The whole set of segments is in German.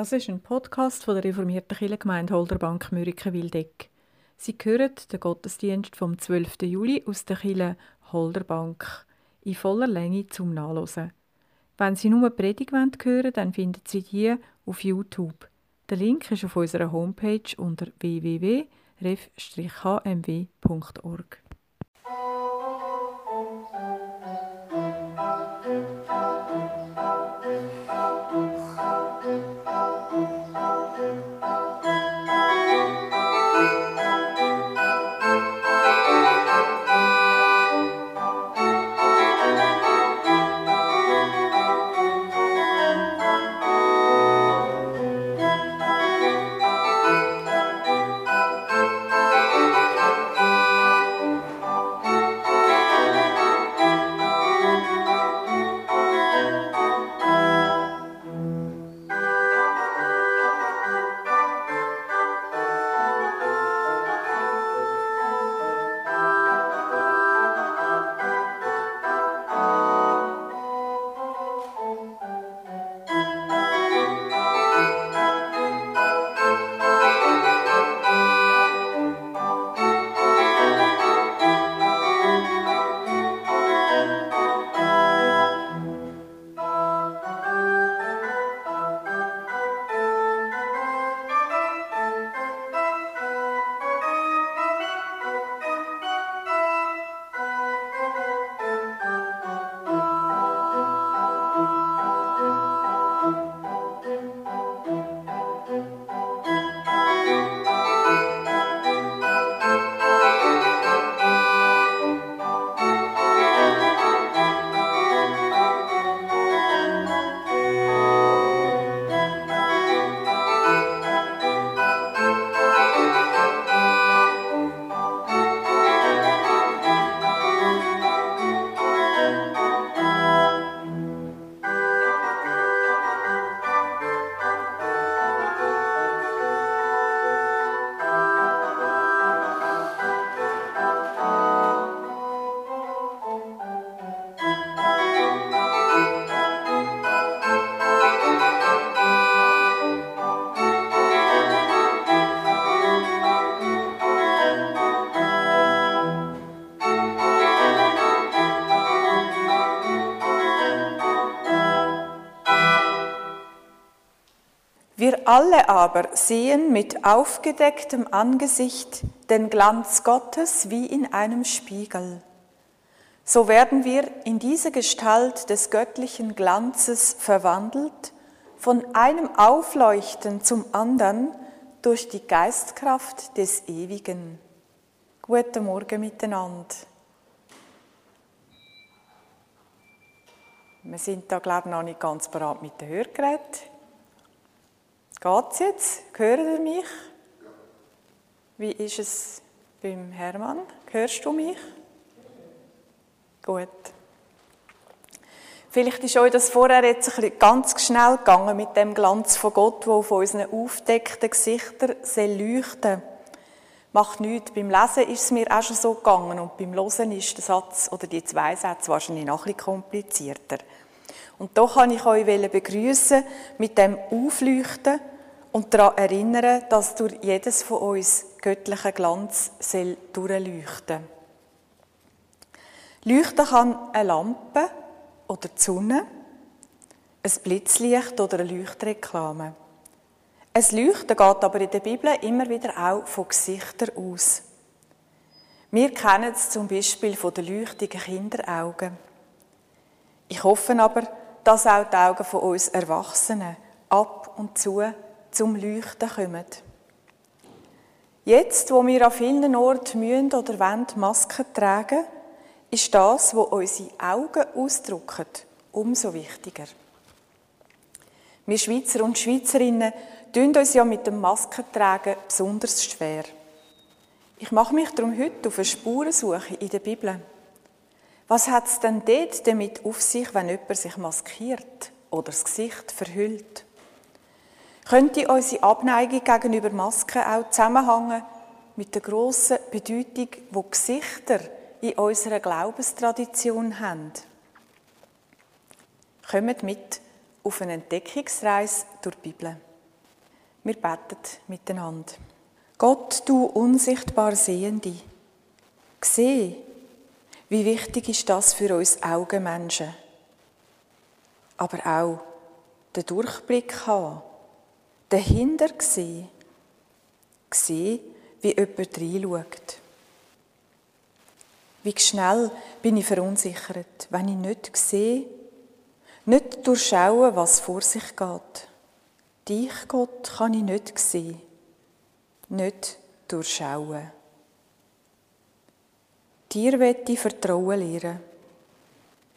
Das ist ein Podcast von der reformierten Kirchengemeinde Holderbank Mürike-Wildeck. Sie hören den Gottesdienst vom 12. Juli aus der Kirche Holderbank in voller Länge zum Nachlesen. Wenn Sie nur Predigt hören wollen, dann finden Sie die auf YouTube. Der Link ist auf unserer Homepage unter www.ref-hmw.org. alle aber sehen mit aufgedecktem Angesicht den Glanz Gottes wie in einem Spiegel. So werden wir in diese Gestalt des göttlichen Glanzes verwandelt, von einem Aufleuchten zum anderen durch die Geistkraft des Ewigen. Guten Morgen miteinander. Wir sind da, glaube ich, noch nicht ganz bereit mit dem Hörgerät. Geht's jetzt? Hört ihr mich? Wie ist es beim Hermann? Hörst du mich? Gut. Vielleicht ist euch das vorher jetzt ein ganz schnell gegangen mit dem Glanz von Gott, der auf unseren aufdeckten Gesichtern leuchten Macht nichts. Beim Lesen ist es mir auch schon so gegangen und beim Hören ist der Satz oder die zwei Sätze wahrscheinlich noch ein bisschen komplizierter. Und doch kann ich euch begrüßen mit dem Aufleuchten und daran erinnern, dass durch jedes von uns göttlicher Glanz soll durchleuchten. Leuchten kann eine Lampe oder die Sonne, ein Blitzlicht oder eine Leuchtreklame. Ein Leuchten geht aber in der Bibel immer wieder auch von Gesichtern aus. Wir kennen es zum Beispiel von den leuchtigen Kinderaugen. Ich hoffe aber, dass auch die Augen von uns Erwachsenen ab und zu zum Leuchten kommen. Jetzt, wo wir an vielen Orten müssen oder wollen Masken tragen, ist das, was unsere Augen ausdrücken, umso wichtiger. Wir Schweizer und Schweizerinnen tun uns ja mit dem Maskentragen besonders schwer. Ich mache mich darum heute auf eine Spurensuche in der Bibel. Was hat es denn dort damit auf sich, wenn jemand sich maskiert oder das Gesicht verhüllt? Könnte unsere Abneigung gegenüber Masken auch zusammenhängen mit der grossen Bedeutung, die Gesichter in unserer Glaubenstradition haben? Kommt mit auf eine Entdeckungsreise durch die Bibel. Wir beten miteinander. Gott, du unsichtbar Sehende, seh, wie wichtig ist das für uns Augenmenschen. Aber auch den Durchblick haben, dahinter sehen, sehen, wie jemand reinschaut. Wie schnell bin ich verunsichert, wenn ich nicht sehe, nicht durchschaue, was vor sich geht. Dich, Gott, kann ich nicht sehen, nicht durchschauen. Dir werde ich Vertrauen lehren.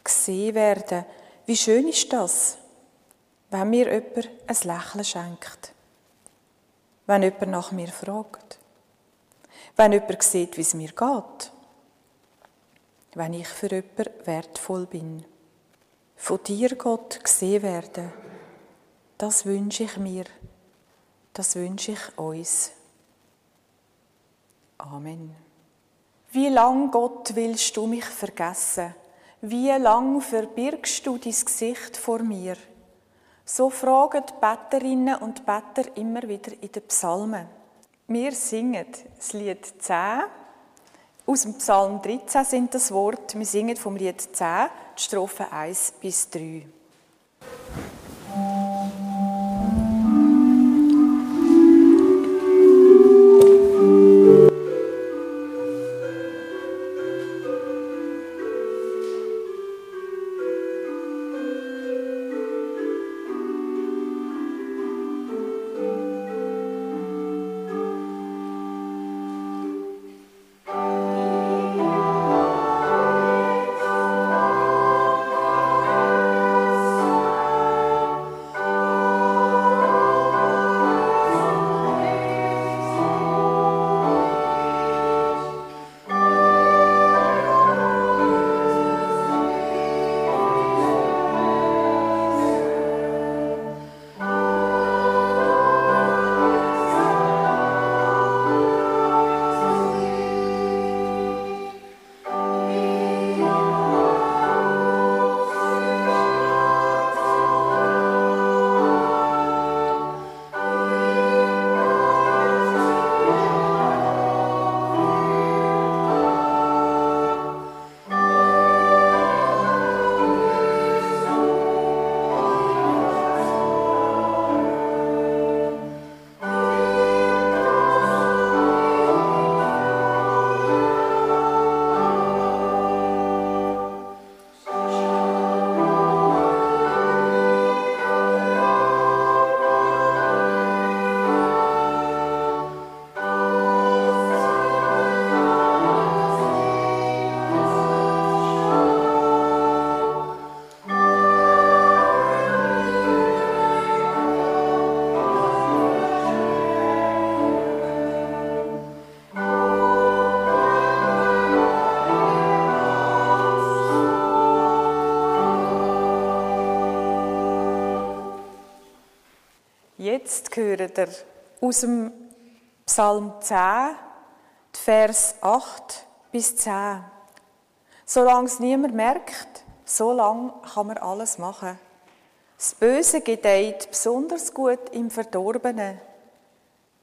Gesehen werden, wie schön ist das, wenn mir jemand ein Lächeln schenkt. Wenn jemand nach mir fragt. Wenn jemand sieht, wie es mir geht. Wenn ich für jemanden wertvoll bin. Von dir, Gott, gesehen werden, das wünsche ich mir. Das wünsche ich uns. Amen. Wie lang, Gott, willst du mich vergessen? Wie lang verbirgst du dein Gesicht vor mir? So fragen die Betterinnen und Better immer wieder in den Psalmen. Wir singen das Lied 10. Aus dem Psalm 13 sind das Wort. Wir singen vom Lied 10, die Strophen 1 bis 3. Ihr aus dem Psalm 10, Vers 8 bis 10. Solange es niemand merkt, so lange kann man alles machen. Das Böse gedeiht besonders gut im Verdorbenen.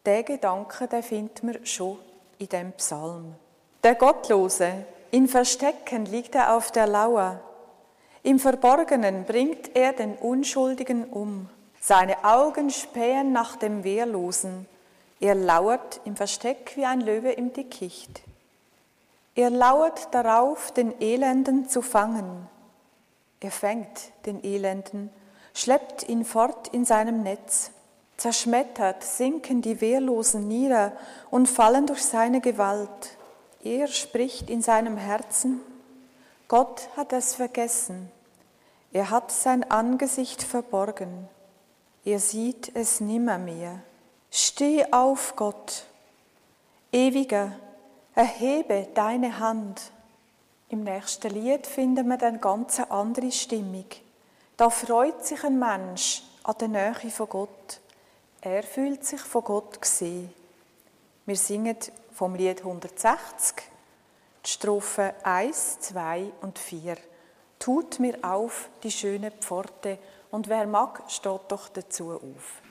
Den Gedanken den findet man schon in dem Psalm. Der Gottlose, in Verstecken liegt er auf der Lauer. Im Verborgenen bringt er den Unschuldigen um. Seine Augen spähen nach dem Wehrlosen. Er lauert im Versteck wie ein Löwe im Dickicht. Er lauert darauf, den Elenden zu fangen. Er fängt den Elenden, schleppt ihn fort in seinem Netz. Zerschmettert sinken die Wehrlosen nieder und fallen durch seine Gewalt. Er spricht in seinem Herzen, Gott hat es vergessen. Er hat sein Angesicht verborgen. Ihr sieht es nimmermehr. Steh auf, Gott, ewiger, erhebe deine Hand. Im nächsten Lied finden wir dann ganz eine andere Stimmung. Da freut sich ein Mensch an der Nähe von Gott. Er fühlt sich von Gott gesehen. Wir singen vom Lied 160 die Strophen 1, 2 und 4. Tut mir auf die schöne Pforte und wer mag, steht doch dazu auf.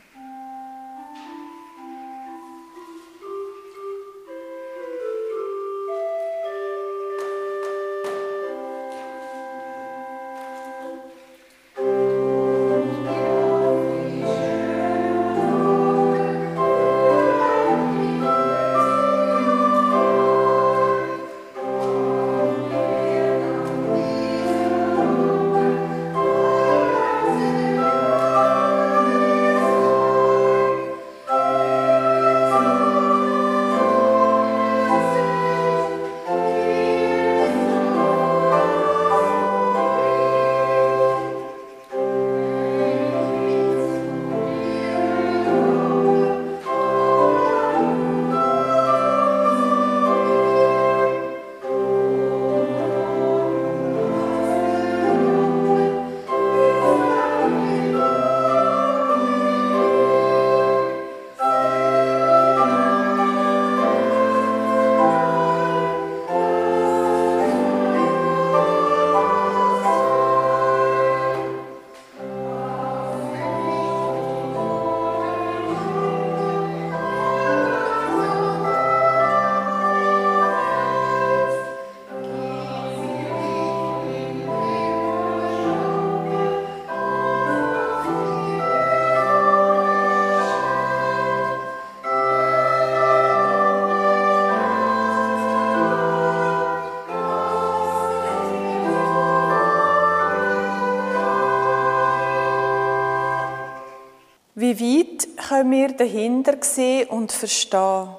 Können wir dahinter sehen und verstehen?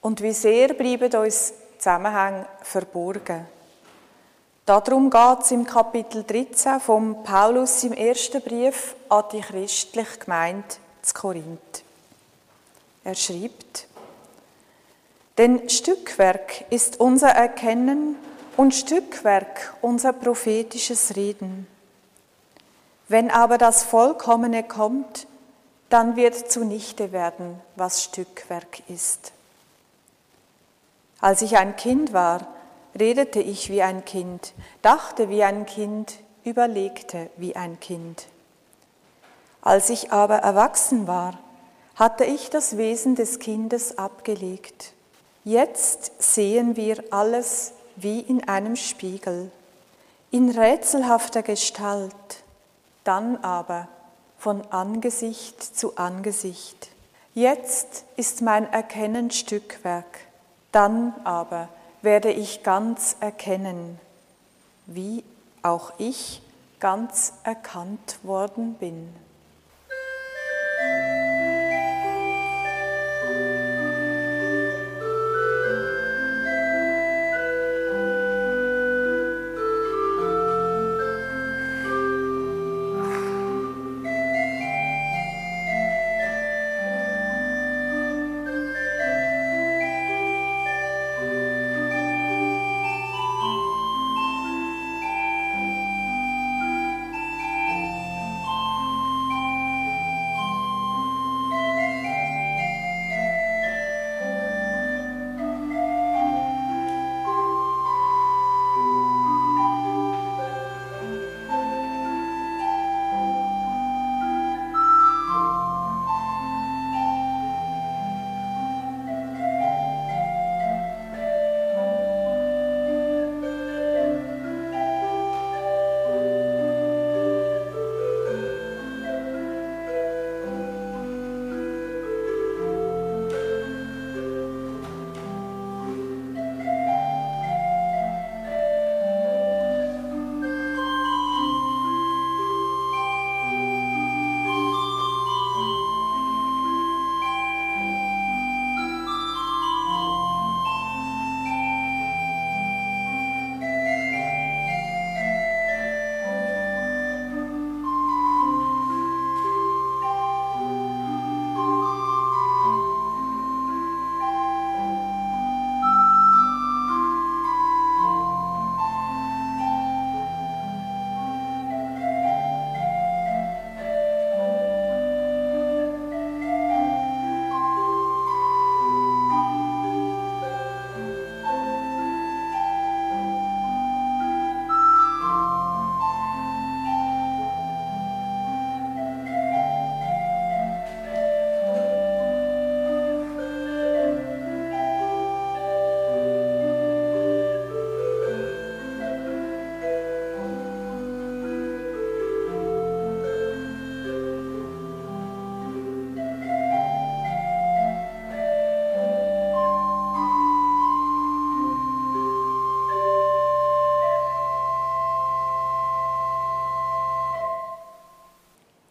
Und wie sehr bleiben uns Zusammenhänge verborgen? Darum geht es im Kapitel 13 vom Paulus im ersten Brief an die christliche Gemeinde zu Korinth. Er schreibt, denn Stückwerk ist unser Erkennen und Stückwerk unser prophetisches Reden. Wenn aber das Vollkommene kommt, dann wird zunichte werden, was Stückwerk ist. Als ich ein Kind war, redete ich wie ein Kind, dachte wie ein Kind, überlegte wie ein Kind. Als ich aber erwachsen war, hatte ich das Wesen des Kindes abgelegt. Jetzt sehen wir alles wie in einem Spiegel, in rätselhafter Gestalt, dann aber von Angesicht zu Angesicht. Jetzt ist mein Erkennen Stückwerk, dann aber werde ich ganz erkennen, wie auch ich ganz erkannt worden bin.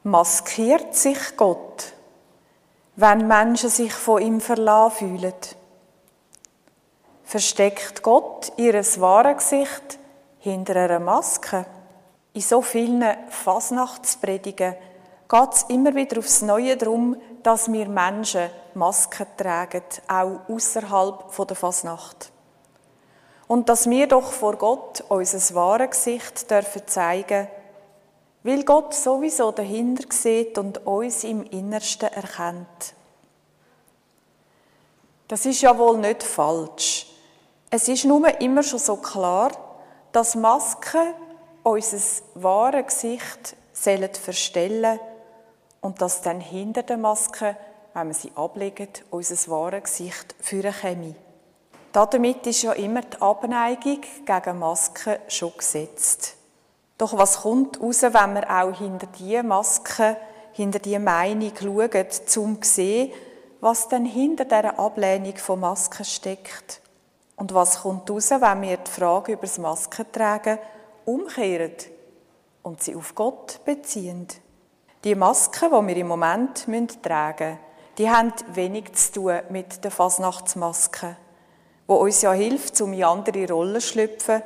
Maskiert sich Gott, wenn Menschen sich von ihm verlassen fühlen? Versteckt Gott ihres wahre Gesicht hinter einer Maske? In so vielen Fasnachtspredigen geht es immer wieder aufs Neue darum, dass wir Menschen Masken tragen, auch außerhalb der Fasnacht. Und dass wir doch vor Gott unser wahre Gesicht dürfen zeigen weil Gott sowieso dahinter sieht und uns im Innersten erkennt. Das ist ja wohl nicht falsch. Es ist nur immer schon so klar, dass Masken unser wahre Gesicht sollen verstellen und dass dann hinter der Maske, wenn wir sie ablegen, unser wahre Gesicht führen käme. Damit ist ja immer die Abneigung gegen Masken schon gesetzt. Doch was kommt raus, wenn wir auch hinter diese Maske, hinter diese Meinung schauen, um zu sehen, was denn hinter dieser Ablehnung von Masken steckt? Und was kommt raus, wenn wir die Frage über das Maskentragen umkehren und sie auf Gott beziehen? Die Die Masken, die wir im Moment tragen müssen, die haben wenig zu tun mit der Fasnachtsmaske, wo uns ja hilft, um in andere Rollen zu schlüpfen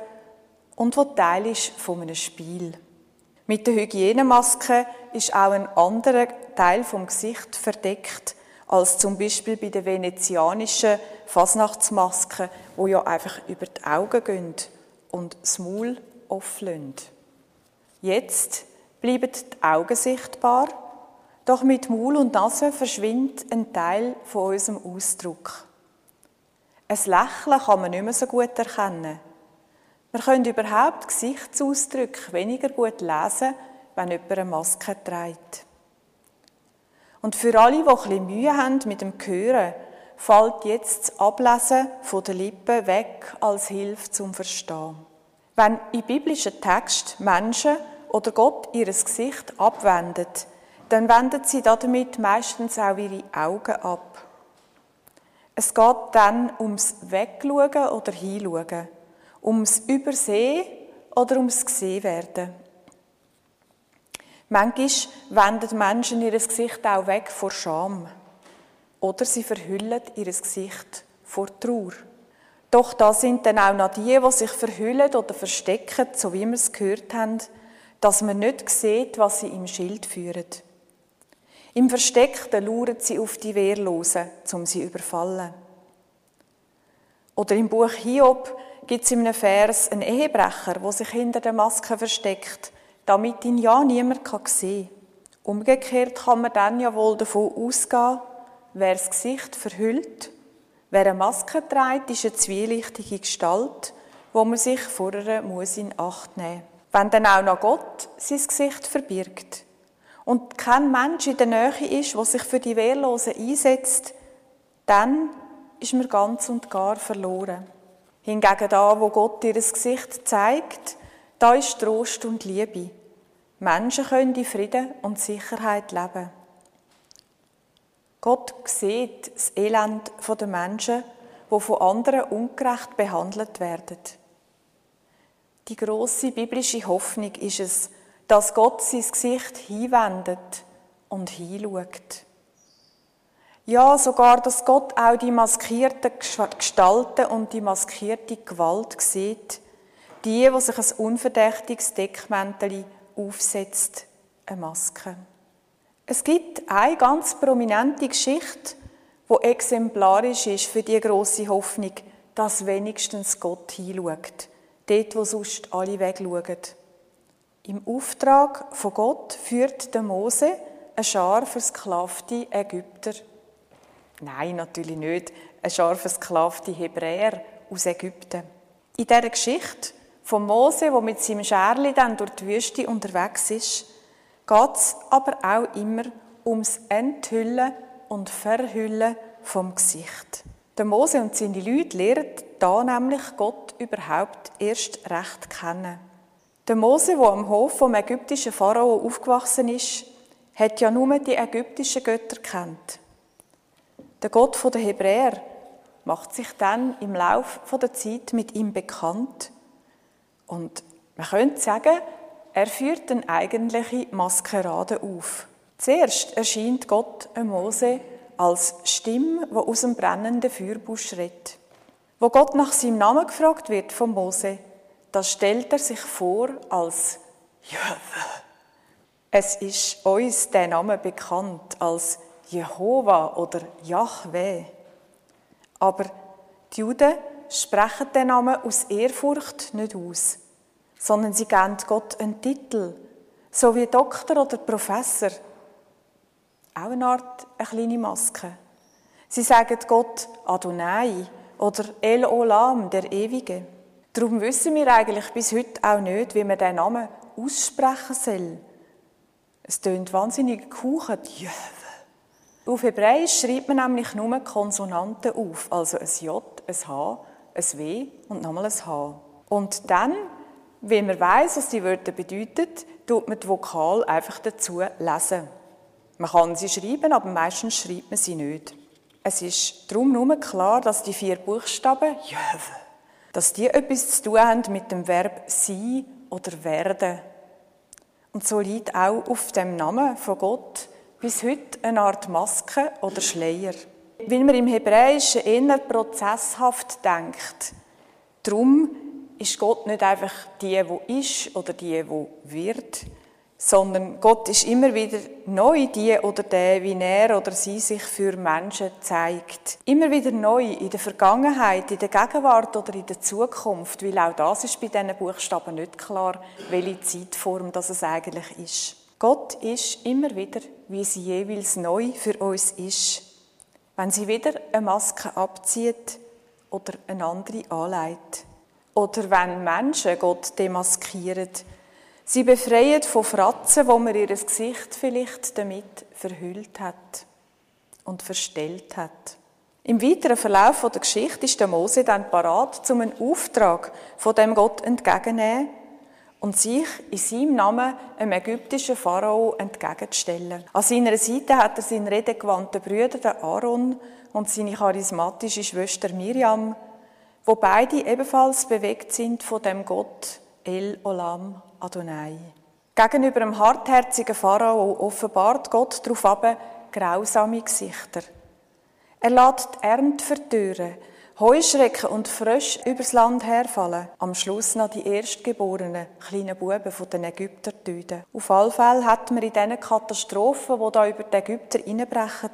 und wo Teil ist von einem Spiel. Mit der Hygienemaske ist auch ein anderer Teil vom Gesicht verdeckt als zum Beispiel bei der venezianischen Fasnachtsmaske, wo ja einfach über die Augen gehen und das Maul offen Jetzt bleiben die Augen sichtbar, doch mit Maul und Nase verschwindet ein Teil von unserem Ausdruck. Ein Lächeln kann man nicht mehr so gut erkennen. Wir können überhaupt Gesichtsausdrücke weniger gut lesen, wenn jemand eine Maske trägt. Und für alle, die ein Mühe haben mit dem Hören, fällt jetzt das Ablesen von den Lippen weg als Hilfe zum Verstehen. Wenn in biblischen Texten Menschen oder Gott ihr Gesicht abwendet, dann wenden sie damit meistens auch ihre Augen ab. Es geht dann ums Wegschauen oder Hinschauen ums Übersehen oder ums Gesehenwerden. Manchmal wenden Menschen ihr Gesicht auch weg vor Scham. Oder sie verhüllen ihr Gesicht vor Trauer. Doch da sind dann auch noch die, die sich verhüllen oder verstecken, so wie wir es gehört haben, dass man nicht sieht, was sie im Schild führen. Im Versteckten lauern sie auf die Wehrlosen, um sie zu überfallen. Oder im Buch Hiob gibt es in einem Vers einen Ehebrecher, der sich hinter der Maske versteckt, damit ihn ja niemand sehen kann. Umgekehrt kann man dann ja wohl davon ausgehen, wer das Gesicht verhüllt, wer eine Maske trägt, ist eine zwielichtige Gestalt, wo man sich vorher muss in Acht nehmen muss. Wenn dann auch noch Gott sein Gesicht verbirgt und kein Mensch in der Nähe ist, der sich für die Wehrlosen einsetzt, dann ist man ganz und gar verloren. Hingegen da, wo Gott ihr Gesicht zeigt, da ist Trost und Liebe. Menschen können in Frieden und Sicherheit leben. Gott sieht das Elend der Menschen, wo von anderen ungerecht behandelt werden. Die große biblische Hoffnung ist es, dass Gott sein Gesicht hinwendet und hinschaut. Ja, sogar, dass Gott auch die maskierten Gestalten und die maskierte Gewalt sieht. Die, die sich ein unverdächtiges Deckmäntel aufsetzt, eine Maske. Es gibt eine ganz prominente Geschichte, die exemplarisch ist für die große Hoffnung, dass wenigstens Gott hinschaut. Dort, wo sonst alle wegschauen. Im Auftrag von Gott führt der Mose eine Schar versklavte Ägypter Nein, natürlich nicht. Ein scharf versklavte Hebräer aus Ägypten. In dieser Geschichte von Mose, der mit seinem Scherli dann durch die Wüste unterwegs ist, geht es aber auch immer ums Enthüllen und Verhüllen vom Gesicht. Der Mose und seine Leute lernen da nämlich Gott überhaupt erst recht kennen. Der Mose, der am Hof vom ägyptischen Pharao aufgewachsen ist, hat ja nur die ägyptischen Götter kennt. Der Gott der Hebräer macht sich dann im Lauf der Zeit mit ihm bekannt und man könnte sagen, er führt eine eigentliche Maskerade auf. Zuerst erscheint Gott Mose als Stimme, die aus dem brennenden Feuerbusch redet. Wo Gott nach seinem Namen gefragt wird von Mose, da stellt er sich vor als Jöwe. Es ist uns der Name bekannt als Jehova oder Yahweh. Aber die Juden sprechen den Namen aus Ehrfurcht nicht aus, sondern sie geben Gott einen Titel, so wie Doktor oder Professor. Auch eine Art, eine kleine Maske. Sie sagen Gott Adonai oder El Olam, der Ewige. Darum wissen wir eigentlich bis heute auch nicht, wie man diesen Namen aussprechen soll. Es tönt wahnsinnig kuchen. Auf Hebräisch schreibt man nämlich nur Konsonanten auf, also ein J, ein H, ein W und nochmal ein H. Und dann, wenn man weiß, was die Wörter bedeuten, tut man die Vokal einfach dazu lesen. Man kann sie schreiben, aber meistens schreibt man sie nicht. Es ist darum nur klar, dass die vier Buchstaben Jöwe, dass die etwas zu tun haben mit dem Verb sein oder werden. Und so liegt auch auf dem Namen von Gott bis heute eine Art Maske oder Schleier. Weil man im Hebräischen eher prozesshaft denkt. Darum ist Gott nicht einfach die, wo ist oder die, wo wird, sondern Gott ist immer wieder neu die oder der, wie er oder sie sich für Menschen zeigt. Immer wieder neu in der Vergangenheit, in der Gegenwart oder in der Zukunft, weil auch das ist bei diesen Buchstaben nicht klar, welche Zeitform das eigentlich ist. Gott ist immer wieder, wie sie jeweils neu für uns ist. Wenn sie wieder eine Maske abzieht oder eine andere anlegt. Oder wenn Menschen Gott demaskieren, Sie befreien von Fratzen, wo man ihr Gesicht vielleicht damit verhüllt hat und verstellt hat. Im weiteren Verlauf der Geschichte ist der Mose dann parat, zum einen Auftrag von dem Gott entgegennehmen und sich in seinem Namen einem ägyptischen Pharao entgegenzustellen. An seiner Seite hat er seinen redegewandten Brüder, Aaron, und seine charismatische Schwester Miriam, wo beide ebenfalls bewegt sind von dem Gott El Olam Adonai. Gegenüber dem hartherzigen Pharao offenbart Gott darauf grausame Gesichter. Er lässt die Ernte vertören, Heuschrecken und Frösche übers Land herfallen. Am Schluss noch die erstgeborenen kleinen Buben von den Ägyptern töten. Auf alle Fälle hat man in diesen Katastrophen, die da über die Ägypter hineinbrechen,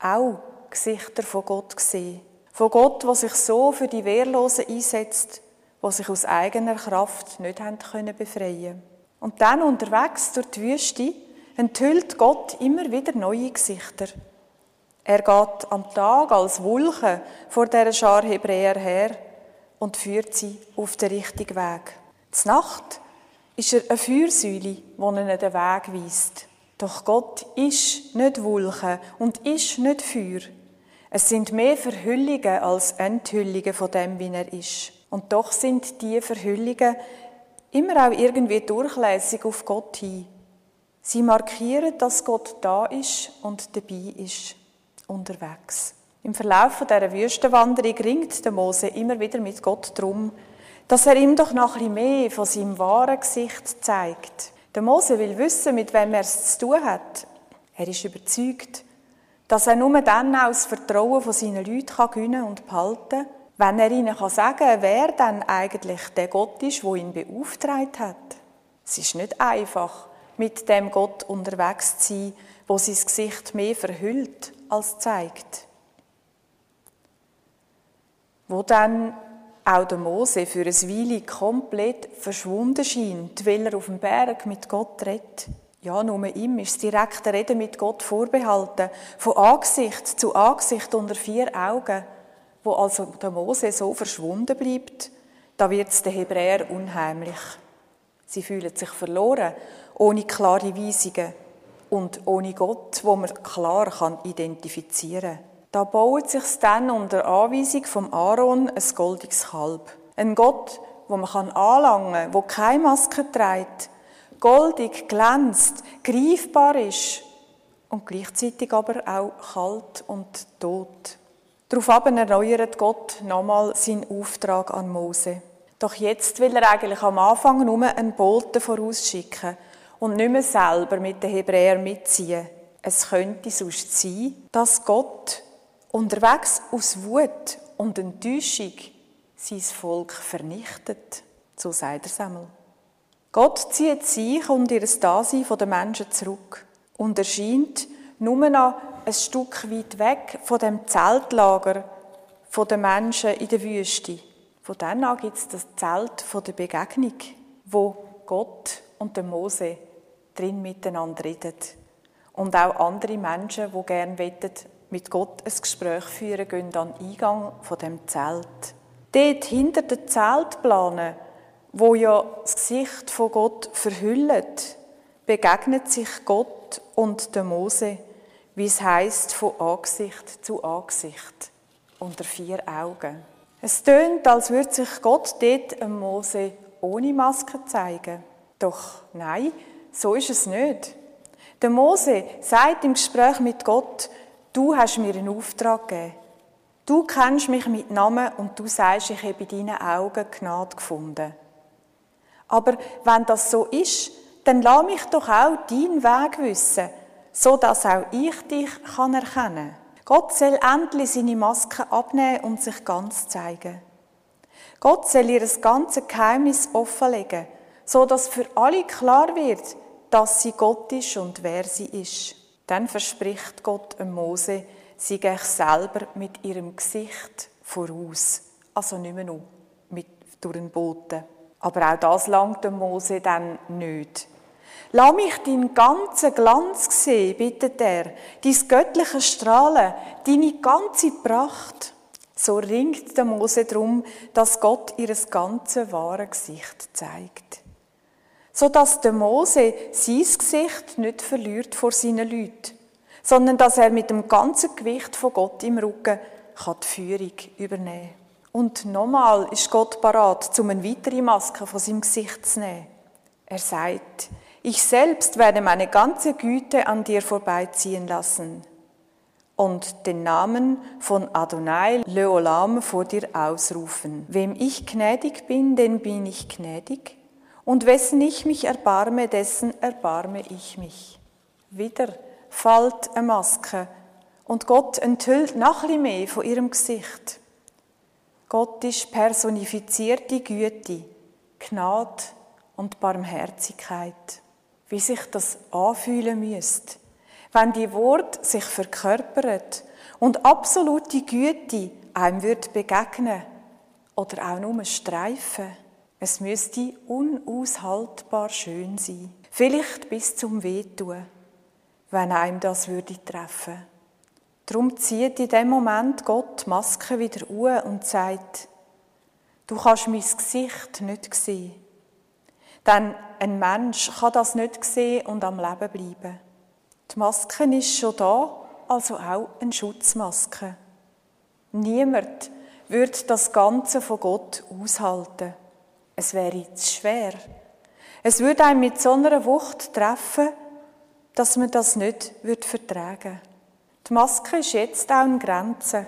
auch Gesichter von Gott gesehen. Von Gott, der sich so für die Wehrlosen einsetzt die sich aus eigener Kraft nicht haben können befreien Und dann unterwegs durch die Wüste enthüllt Gott immer wieder neue Gesichter. Er geht am Tag als Wulche vor der Schar Hebräer her und führt sie auf den richtigen Weg. Z Nacht ist er eine Feuersäule, die ihnen den Weg weist. Doch Gott ist nicht Wulche und ist nicht Feuer. Es sind mehr Verhüllungen als Enthüllungen von dem, wie er ist. Und doch sind die Verhüllungen immer auch irgendwie durchlässig auf Gott hin. Sie markieren, dass Gott da ist und dabei ist, unterwegs. Im Verlauf dieser Wüstenwanderung ringt der Mose immer wieder mit Gott darum, dass er ihm doch noch ein mehr von seinem wahren Gesicht zeigt. Der Mose will wissen, mit wem er es zu tun hat. Er ist überzeugt, dass er nur dann auch das Vertrauen von seinen Leuten gewinnen und behalten kann, wenn er ihnen sagen kann, wer dann eigentlich der Gott ist, wo ihn beauftragt hat. Es ist nicht einfach, mit dem Gott unterwegs zu sein, wo sein Gesicht mehr verhüllt als zeigt. Wo dann auch der Mose für ein Weile komplett verschwunden scheint, weil er auf dem Berg mit Gott redet. Ja, nur ihm ist das direkte Reden mit Gott vorbehalten, von Angesicht zu Angesicht unter vier Augen wo also der Mose so verschwunden bleibt, da wird es den Hebräer unheimlich. Sie fühlen sich verloren, ohne klare Weisungen und ohne Gott, wo man klar kann identifizieren kann. Da baut sich dann unter Anweisung vom Aaron ein goldiges Kalb. Ein Gott, wo man kann anlangen wo keine Maske trägt, goldig glänzt, greifbar ist und gleichzeitig aber auch kalt und tot. Daraufhin erneuert Gott nochmal seinen Auftrag an Mose. Doch jetzt will er eigentlich am Anfang nur einen Boten vorausschicken und nicht mehr selber mit den Hebräern mitziehen. Es könnte sonst sein, dass Gott unterwegs aus Wut und Enttäuschung sein Volk vernichtet. So sagt er Samuel. Gott zieht sich und ihr Dasein der Menschen zurück und erscheint nur noch ein Stück weit weg von dem Zeltlager der Menschen in der Wüste. Von dann an gibt es das Zelt der Begegnung, wo Gott und der Mose drin miteinander reden. Und auch andere Menschen, die gerne mit Gott ein Gespräch führen, gehen an Eingang von dem Zelt. Dort hinter den Zeltplanen, wo ja das Gesicht von Gott verhüllt, begegnet sich Gott und der Mose wie es heißt, von Angesicht zu Angesicht, unter vier Augen. Es tönt, als würde sich Gott dort Mose ohne Maske zeigen. Doch nein, so ist es nicht. Der Mose sagt im Gespräch mit Gott, du hast mir einen Auftrag gegeben. Du kennst mich mit Namen und du sagst, ich habe in deinen Augen Gnade gefunden. Aber wenn das so ist, dann lass mich doch auch deinen Weg wissen, so dass auch ich dich kann erkennen. Gott soll endlich seine Maske abnehmen und sich ganz zeigen. Gott soll ihr das ganze Geheimnis offenlegen, so dass für alle klar wird, dass sie Gott ist und wer sie ist. Dann verspricht Gott dem Mose, sie gehe selber mit ihrem Gesicht voraus. Also nicht mehr nur mit, durch den Boten. Aber auch das langt dem Mose dann nicht. Lass mich deinen ganzen Glanz sehen, bittet er, dein göttliche Strahlen, deine ganze Pracht. So ringt der Mose darum, dass Gott ihr ganze wahre Gesicht zeigt so dass der Mose sein Gesicht nicht verliert vor seinen Leuten, sondern dass er mit dem ganzen Gewicht von Gott im Rücken kann die Führung übernehmen Und nochmal ist Gott parat, um eine weitere Maske von seinem Gesicht zu nehmen. Er sagt, ich selbst werde meine ganze Güte an dir vorbeiziehen lassen und den Namen von Adonai Leolam vor dir ausrufen. Wem ich gnädig bin, den bin ich gnädig und wessen ich mich erbarme, dessen erbarme ich mich. Wieder fällt eine Maske und Gott enthüllt noch ein mehr von ihrem Gesicht. Gott ist personifizierte Güte, Gnade und Barmherzigkeit. Wie sich das anfühlen müsste, wenn die Wort sich verkörpert und absolute Güte einem wird begegnen oder auch nur streifen. Es müsste unaushaltbar schön sein. Vielleicht bis zum Wehtun, wenn einem das würde treffen. Darum zieht in dem Moment Gott die Maske wieder uhr und sagt, du kannst mein Gesicht nicht sehen. Denn ein Mensch kann das nicht sehen und am Leben bleiben. Die Maske ist schon da, also auch eine Schutzmaske. Niemand wird das Ganze von Gott aushalten. Es wäre zu schwer. Es würde einen mit so einer Wucht treffen, dass man das nicht vertragen würde. Die Maske ist jetzt auch eine Grenze.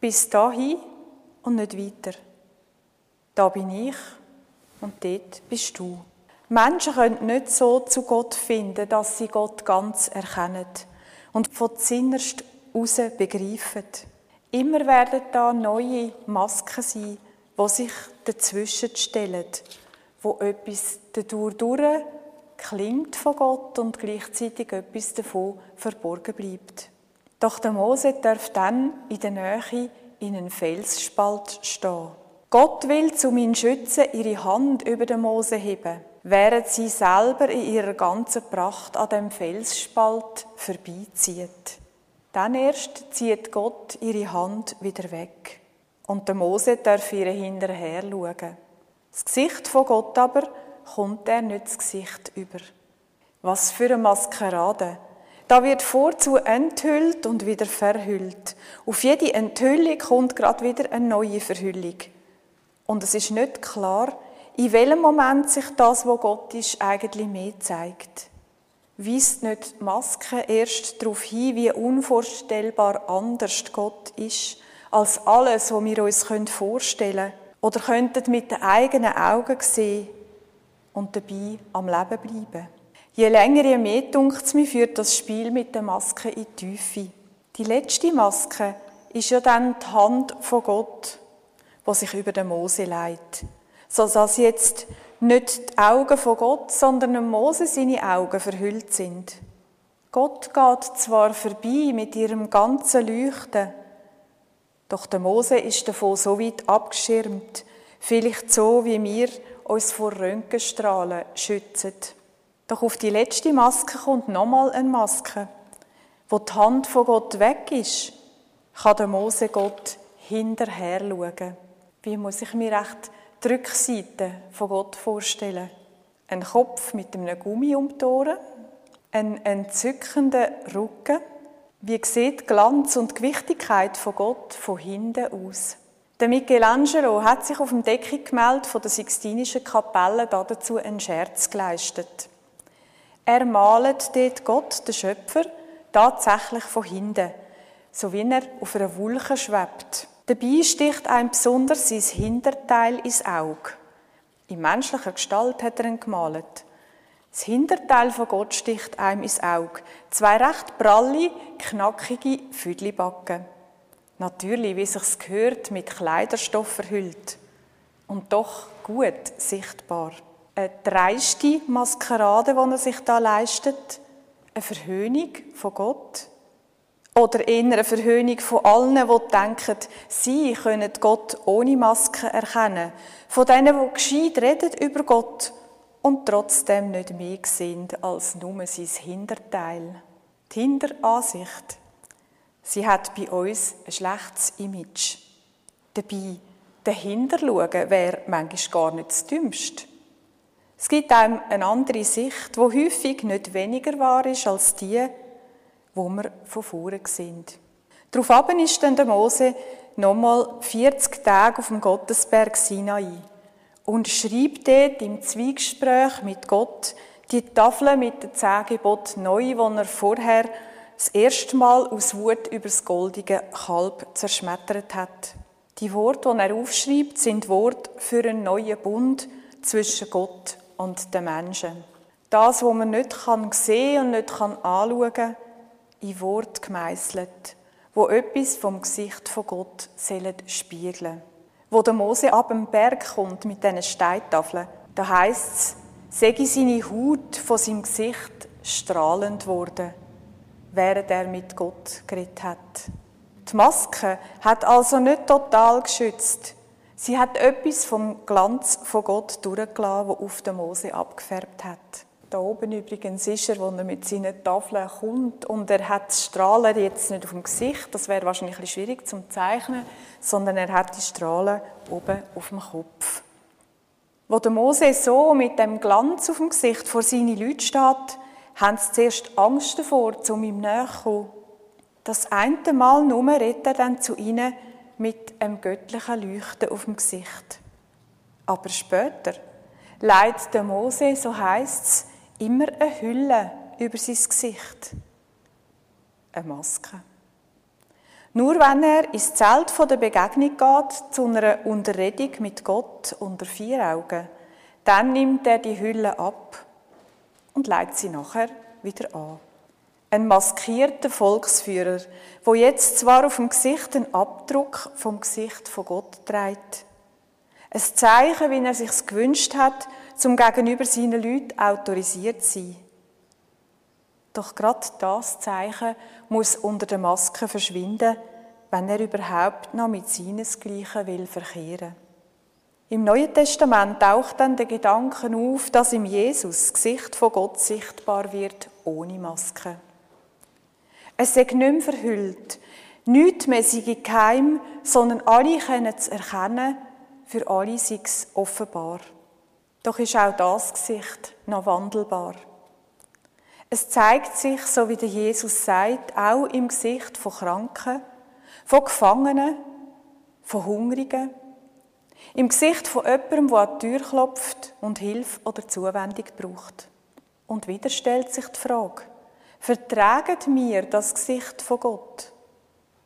Bis dahin und nicht weiter. Da bin ich und dort bist du. Menschen können nicht so zu Gott finden, dass sie Gott ganz erkennen und von Zinnerst raus begreifen. Immer werden da neue Masken sein, die sich dazwischen stellen, wo etwas dadurch klingt von Gott und gleichzeitig etwas davon verborgen bleibt. Doch der Mose darf dann in der Nähe in einen Felsspalt stehen. Gott will zu ihn schützen, ihre Hand über den Mose heben, während sie selber in ihrer ganzen Pracht an dem Felsspalt vorbeizieht. Dann erst zieht Gott ihre Hand wieder weg. Und der Mose darf ihr hinterher schauen. Das Gesicht von Gott aber kommt er nicht das Gesicht über. Was für eine Maskerade. Da wird vorzu enthüllt und wieder verhüllt. Auf jede Enthüllung kommt gerade wieder eine neue Verhüllung. Und es ist nicht klar, in welchem Moment sich das, wo Gott ist, eigentlich mehr zeigt. Weist nicht die Maske erst darauf hin, wie unvorstellbar anders Gott ist als alles, was wir uns vorstellen können oder könnten mit den eigenen Augen sehen und dabei am Leben bleiben. Je länger, je mehr dunkt mir, führt das Spiel mit der Maske in die Tiefe. Die letzte Maske ist ja dann die Hand von Gott, die sich über den Mose leitet. So dass jetzt nicht die Augen von Gott, sondern dem Mose seine Augen verhüllt sind. Gott geht zwar vorbei mit ihrem ganzen Leuchten, doch der Mose ist davon so weit abgeschirmt, vielleicht so, wie wir uns vor Röntgenstrahlen schützen. Doch auf die letzte Maske kommt nochmal eine Maske. Wo die Hand von Gott weg ist, kann der Mose Gott hinterher schauen. Wie muss ich mir recht die Rückseite von Gott vorstellen? Ein Kopf mit einem Gummi um die Ohren, ein entzückender Rücken, wie sieht Glanz und Gewichtigkeit von Gott von hinten aus? Der Michelangelo hat sich auf dem Deckgemälde von der Sixtinischen Kapelle dazu einen Scherz geleistet. Er malt dort Gott, den Schöpfer, tatsächlich von hinten, so wie er auf einer Wolke schwebt. Dabei sticht einem besonders sein Hinterteil ins Auge. In menschlicher Gestalt hat er ihn gemalt. Das Hinterteil von Gott sticht einem ins Auge. Zwei recht pralle, knackige Füdlibacken. Natürlich, wie sich's gehört, mit Kleiderstoff verhüllt. Und doch gut sichtbar. Eine dreiste Maskerade, die er sich da leistet. Eine Verhöhnung von Gott. Oder eher eine Verhöhnung von allen, die denken, sie können Gott ohne Maske erkennen. Von denen, die gescheit reden über Gott und trotzdem nicht mehr sehen als nur sein Hinterteil. Die Hinteransicht. Sie hat bei uns ein schlechtes Image. Dabei, dahinter schauen wäre manchmal gar nicht das Dümmste. Es gibt einem eine andere Sicht, wo häufig nicht weniger wahr ist als die, wo wir von vorne sind. Daraufhin ist dann der Mose nochmal 40 Tage auf dem Gottesberg Sinai und schreibt dort im Zwiegespräch mit Gott die Tafel mit den zehn Geboten neu, die er vorher das erste Mal aus Wut über das goldige Kalb zerschmettert hat. Die Worte, die er aufschreibt, sind Worte für einen neuen Bund zwischen Gott und den Menschen. Das, was man nicht sehen und nicht anschauen kann, in Wort gemeißelt, wo etwas vom Gesicht von Gott spiegeln wo der Mose ab dem Berg kommt mit diesen Steintafeln, da heißt es, sei seine Haut von seinem Gesicht strahlend wurde, während er mit Gott geredet hat. Die Maske hat also nicht total geschützt. Sie hat etwas vom Glanz von Gott durchgelassen, wo auf den Mose abgefärbt hat. Da oben übrigens ist er, wo er mit seinen Tafeln kommt und er hat Strahlen jetzt nicht auf dem Gesicht, das wäre wahrscheinlich ein schwierig zum zeichnen, sondern er hat die Strahlen oben auf dem Kopf. Wo der Mose so mit dem Glanz auf dem Gesicht vor seine Leute steht, haben sie zuerst Angst davor, zu ihm näher zu kommen. Das eine Mal nur redet er dann zu ihnen mit einem göttlichen Leuchten auf dem Gesicht. Aber später leitet der Mose, so heißt es, immer eine Hülle über sein Gesicht. Eine Maske. Nur wenn er ins Zelt der Begegnung geht, zu einer Unterredung mit Gott unter vier Augen, dann nimmt er die Hülle ab und legt sie nachher wieder an. Ein maskierter Volksführer, wo jetzt zwar auf dem Gesicht einen Abdruck vom Gesicht von Gott trägt. Ein Zeichen, wie er sich's gewünscht hat, zum gegenüber seinen Leuten autorisiert zu sein. Doch gerade das Zeichen muss unter der Maske verschwinden, wenn er überhaupt noch mit seinesgleichen will verkehren. Im Neuen Testament taucht dann der Gedanke auf, dass im Jesus das Gesicht von Gott sichtbar wird, ohne Maske. Es sei nicht mehr verhüllt, nichts mehr sei geheim, sondern alle können es erkennen, für alle sei es offenbar. Doch ist auch das Gesicht noch wandelbar. Es zeigt sich, so wie der Jesus sagt, auch im Gesicht von Kranken, von Gefangenen, von Hungrigen, im Gesicht von jemandem, der an die Tür klopft und Hilfe oder Zuwendung braucht. Und wieder stellt sich die Frage, vertragen wir das Gesicht von Gott?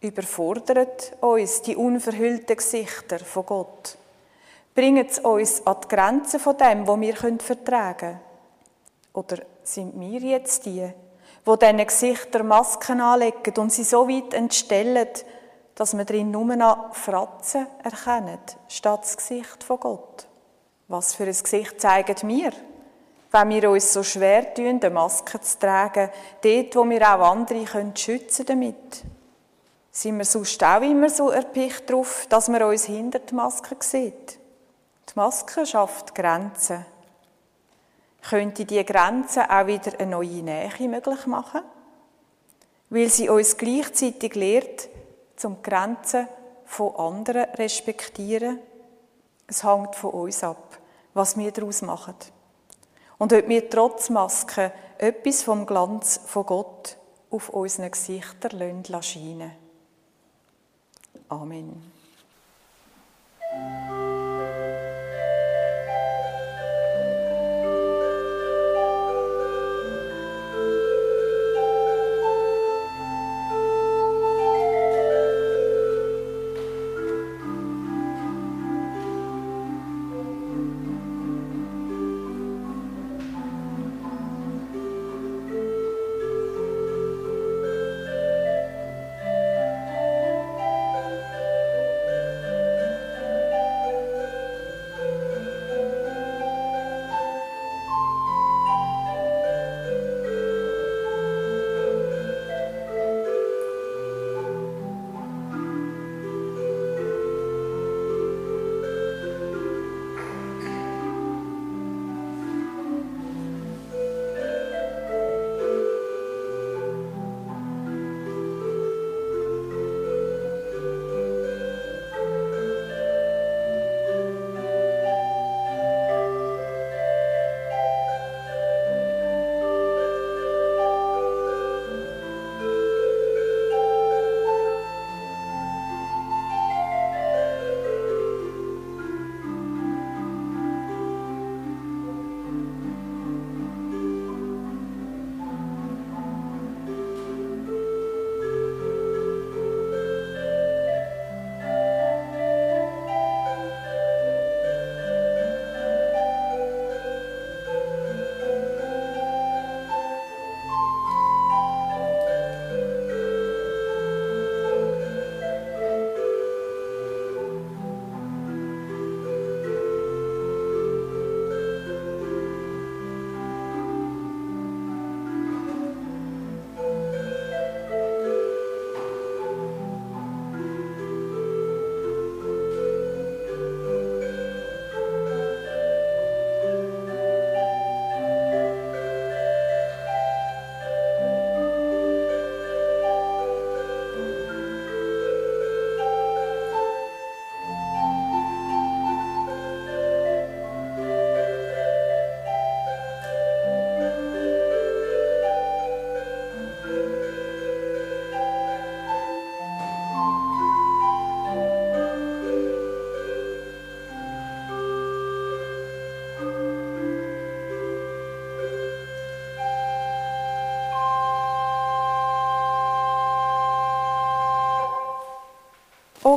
Überfordert uns die unverhüllten Gesichter von Gott? Bringen es uns an die Grenzen von dem, was wir vertragen können? Oder sind wir jetzt die, die diesen Gesichter Masken anlegen und sie so weit entstellen, dass wir drin nur noch Fratzen erkennen, statt das Gesicht von Gott? Was für ein Gesicht zeigen wir, wenn wir uns so schwer tun, eine Maske zu tragen, dort, wo wir auch andere können schützen damit? Sind wir sonst auch immer so erpicht darauf, dass man uns hinter die Maske sieht? Maske schafft Grenzen. Könnte diese Grenzen auch wieder eine neue Nähe möglich machen? Weil sie uns gleichzeitig lehrt, zum Grenzen von anderen respektieren. Es hängt von uns ab, was wir daraus machen. Und ob wir trotz Maske etwas vom Glanz von Gott auf unseren Gesichtern scheinen Amen.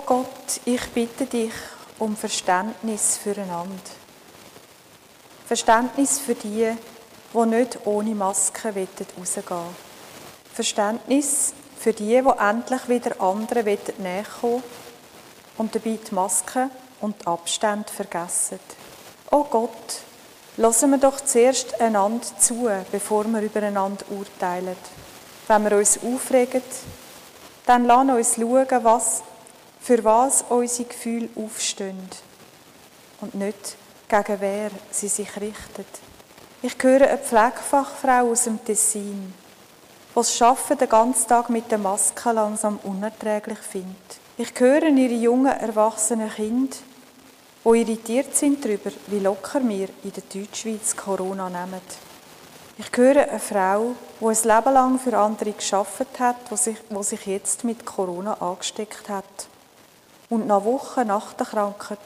Gott, ich bitte dich um Verständnis füreinander. Verständnis für die, die nicht ohne Maske rausgehen wollen. Verständnis für die, die endlich wieder anderen näher kommen und dabei die Maske und die Abstände vergessen. Oh Gott, lassen wir doch zuerst einander zu, bevor wir übereinander urteilen. Wenn wir uns aufregen, dann lassen uns schauen, was, für was unsere Gefühle aufstehen und nicht gegen wer sie sich richtet. Ich höre eine Pflegefachfrau aus dem Tessin, die das Arbeiten den ganzen Tag mit der Maske langsam unerträglich findet. Ich höre ihre jungen, erwachsenen Kinder, die irritiert sind darüber, wie locker wir in der Deutschschweiz Corona nehmen. Ich höre eine Frau, die ein Leben lang für andere geschafft hat, die sich, die sich jetzt mit Corona angesteckt hat und nach Wochen nach der Krankheit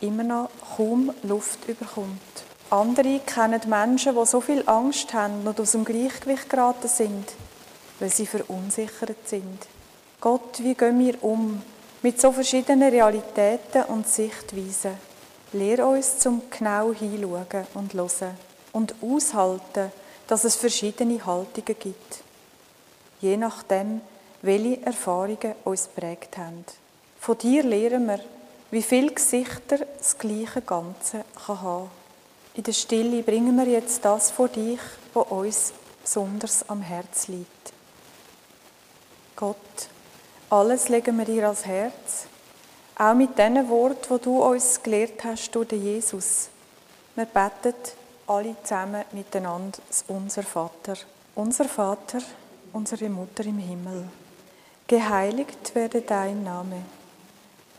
immer noch kaum Luft überkommt. Andere kennen Menschen, die so viel Angst haben und aus dem Gleichgewicht geraten sind, weil sie verunsichert sind. Gott, wie gehen wir um mit so verschiedenen Realitäten und Sichtweisen? Lehr uns zum genau hinschauen und hören und aushalten, dass es verschiedene Haltungen gibt. Je nachdem, welche Erfahrungen uns prägt haben. Von dir lernen wir, wie viele Gesichter das gleiche Ganze kann haben. In der Stille bringen wir jetzt das vor dich, was uns besonders am Herz liegt. Gott, alles legen wir dir ans Herz, auch mit diesen Worten, wo du uns gelehrt hast durch Jesus. Wir beten alle zusammen miteinander unser Vater. Unser Vater, unsere Mutter im Himmel. Geheiligt werde dein Name.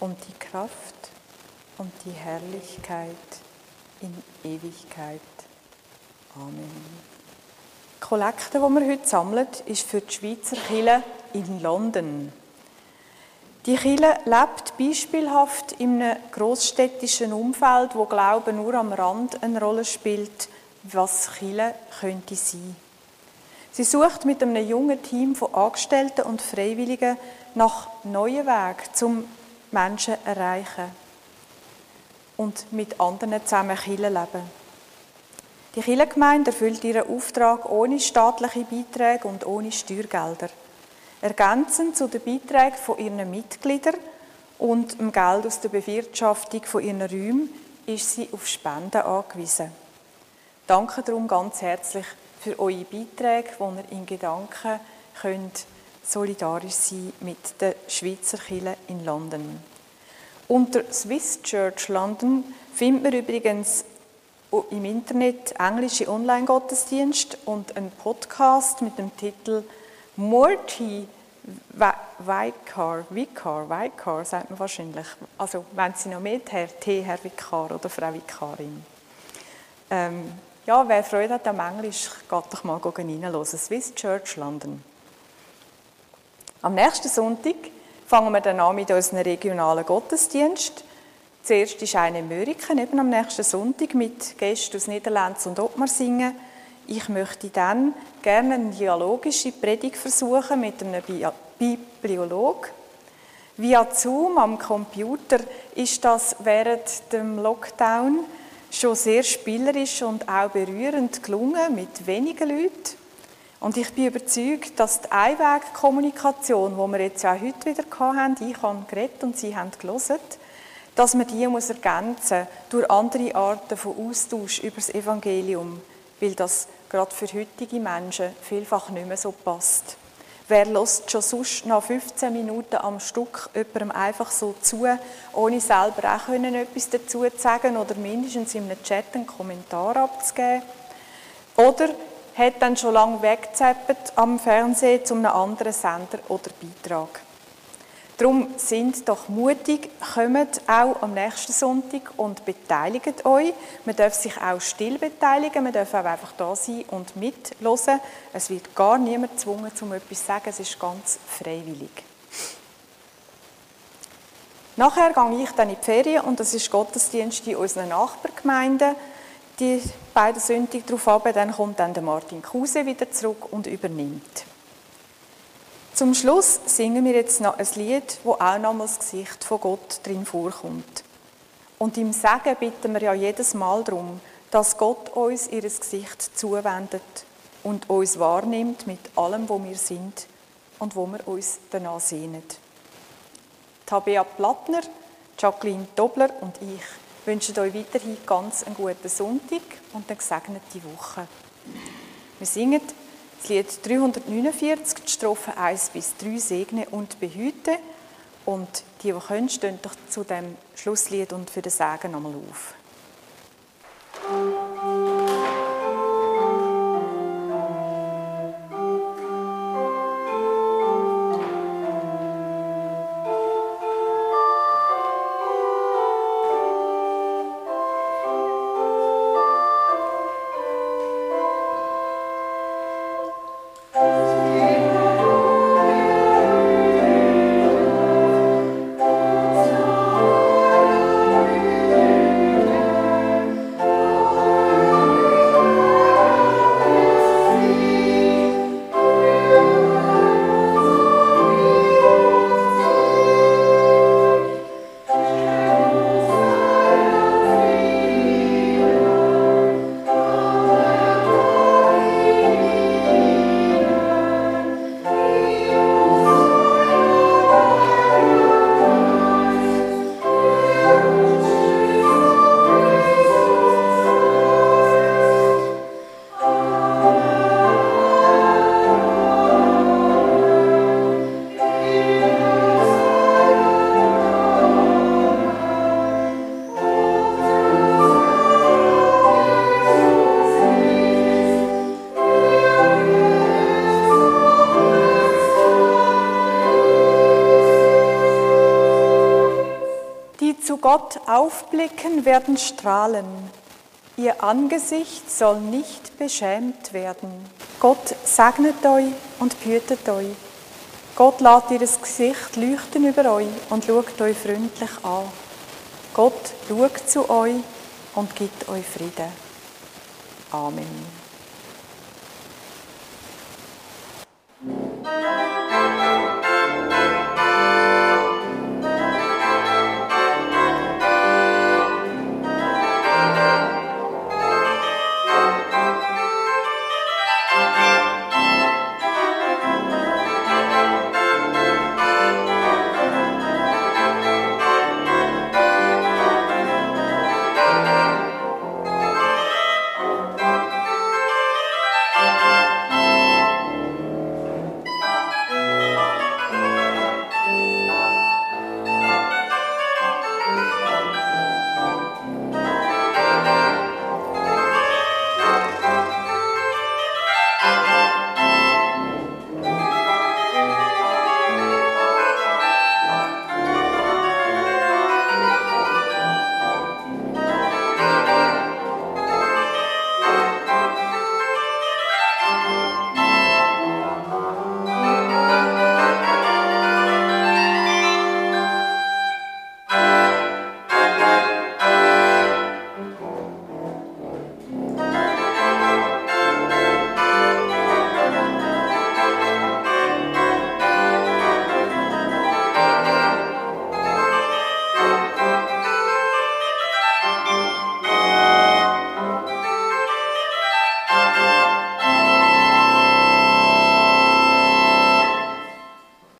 und die Kraft und die Herrlichkeit in Ewigkeit. Amen. Die Kollekte, die wir heute sammeln, ist für die Schweizer Kirche in London. Die Kirche lebt beispielhaft in einem großstädtischen Umfeld, wo Glaube nur am Rand eine Rolle spielt, was Kirche könnte sein. Sie sucht mit einem jungen Team von Angestellten und Freiwilligen nach neuen Wegen, um Menschen erreichen und mit anderen zusammen Kirche leben. Die Kirchengemeinde erfüllt ihren Auftrag ohne staatliche Beiträge und ohne Steuergelder. Ergänzend zu den Beiträgen von ihren Mitgliedern und dem Geld aus der Bewirtschaftung von ihren Räumen ist sie auf Spenden angewiesen. Danke darum ganz herzlich für eure Beiträge, die ihr in Gedanken könnt solidarisch sein mit der Schweizer Kirche in London. Unter Swiss Church London findet man übrigens im Internet englische Online-Gottesdienst und einen Podcast mit dem Titel Morty Vicar, Vicar, Vicar, sagt man wahrscheinlich. Also, wenn Sie noch mehr Herr, T. Herr Vikar oder Frau Vikarin. Ähm, ja, wer Freude hat am Englisch, geht doch mal reinhören. Swiss Church London. Am nächsten Sonntag fangen wir dann an mit unserem regionalen Gottesdienst. Zuerst ist eine Mörike, eben am nächsten Sonntag, mit Gästen aus Niederlands und Ottmarsingen. Ich möchte dann gerne eine dialogische Predigt versuchen mit einem Bibliolog. Via Zoom am Computer ist das während dem Lockdown schon sehr spielerisch und auch berührend gelungen mit wenigen Leuten. Und ich bin überzeugt, dass die Einwegkommunikation, die wir jetzt auch heute wieder hatten, ich habe geredet und Sie haben gelesen, dass man die muss ergänzen durch andere Arten von Austausch über das Evangelium, weil das gerade für heutige Menschen vielfach nicht mehr so passt. Wer lässt schon sonst nach 15 Minuten am Stück jemandem einfach so zu, ohne selber auch können etwas dazu zu sagen oder mindestens in einem Chat einen Kommentar abzugeben? Oder hat dann schon lange weggezappt am Fernsehen zu einem anderen Sender oder Beitrag. Darum sind doch mutig, kommt auch am nächsten Sonntag und beteiligt euch. Man darf sich auch still beteiligen, man darf auch einfach da sein und mitlosen. Es wird gar niemand gezwungen, um etwas zu sagen, es ist ganz freiwillig. Nachher gehe ich dann in die Ferien und das ist Gottesdienst in unseren Nachbargemeinden. Die beiden Sündig darauf ab, dann kommt dann der Martin Kruse wieder zurück und übernimmt. Zum Schluss singen wir jetzt noch ein Lied, wo auch nochmals das Gesicht von Gott drin vorkommt. Und im Sagen bitten wir ja jedes Mal darum, dass Gott uns ihr Gesicht zuwendet und uns wahrnimmt mit allem, wo wir sind und wo wir uns danach sehnen. Tabea Plattner, Jacqueline Dobler und ich wünschen euch weiterhin ganz einen guten Sonntag und eine gesegnete Woche. Wir singen das Lied 349, die Strophen 1 bis 3, Segne und Behüte. Und die, die können, stehen doch zu dem Schlusslied und für den Segen nochmal auf. Gott aufblicken, werden strahlen. Ihr Angesicht soll nicht beschämt werden. Gott segnet euch und behütet euch. Gott lässt ihr Gesicht leuchten über euch und schaut euch freundlich an. Gott schaut zu euch und gibt euch Frieden. Amen.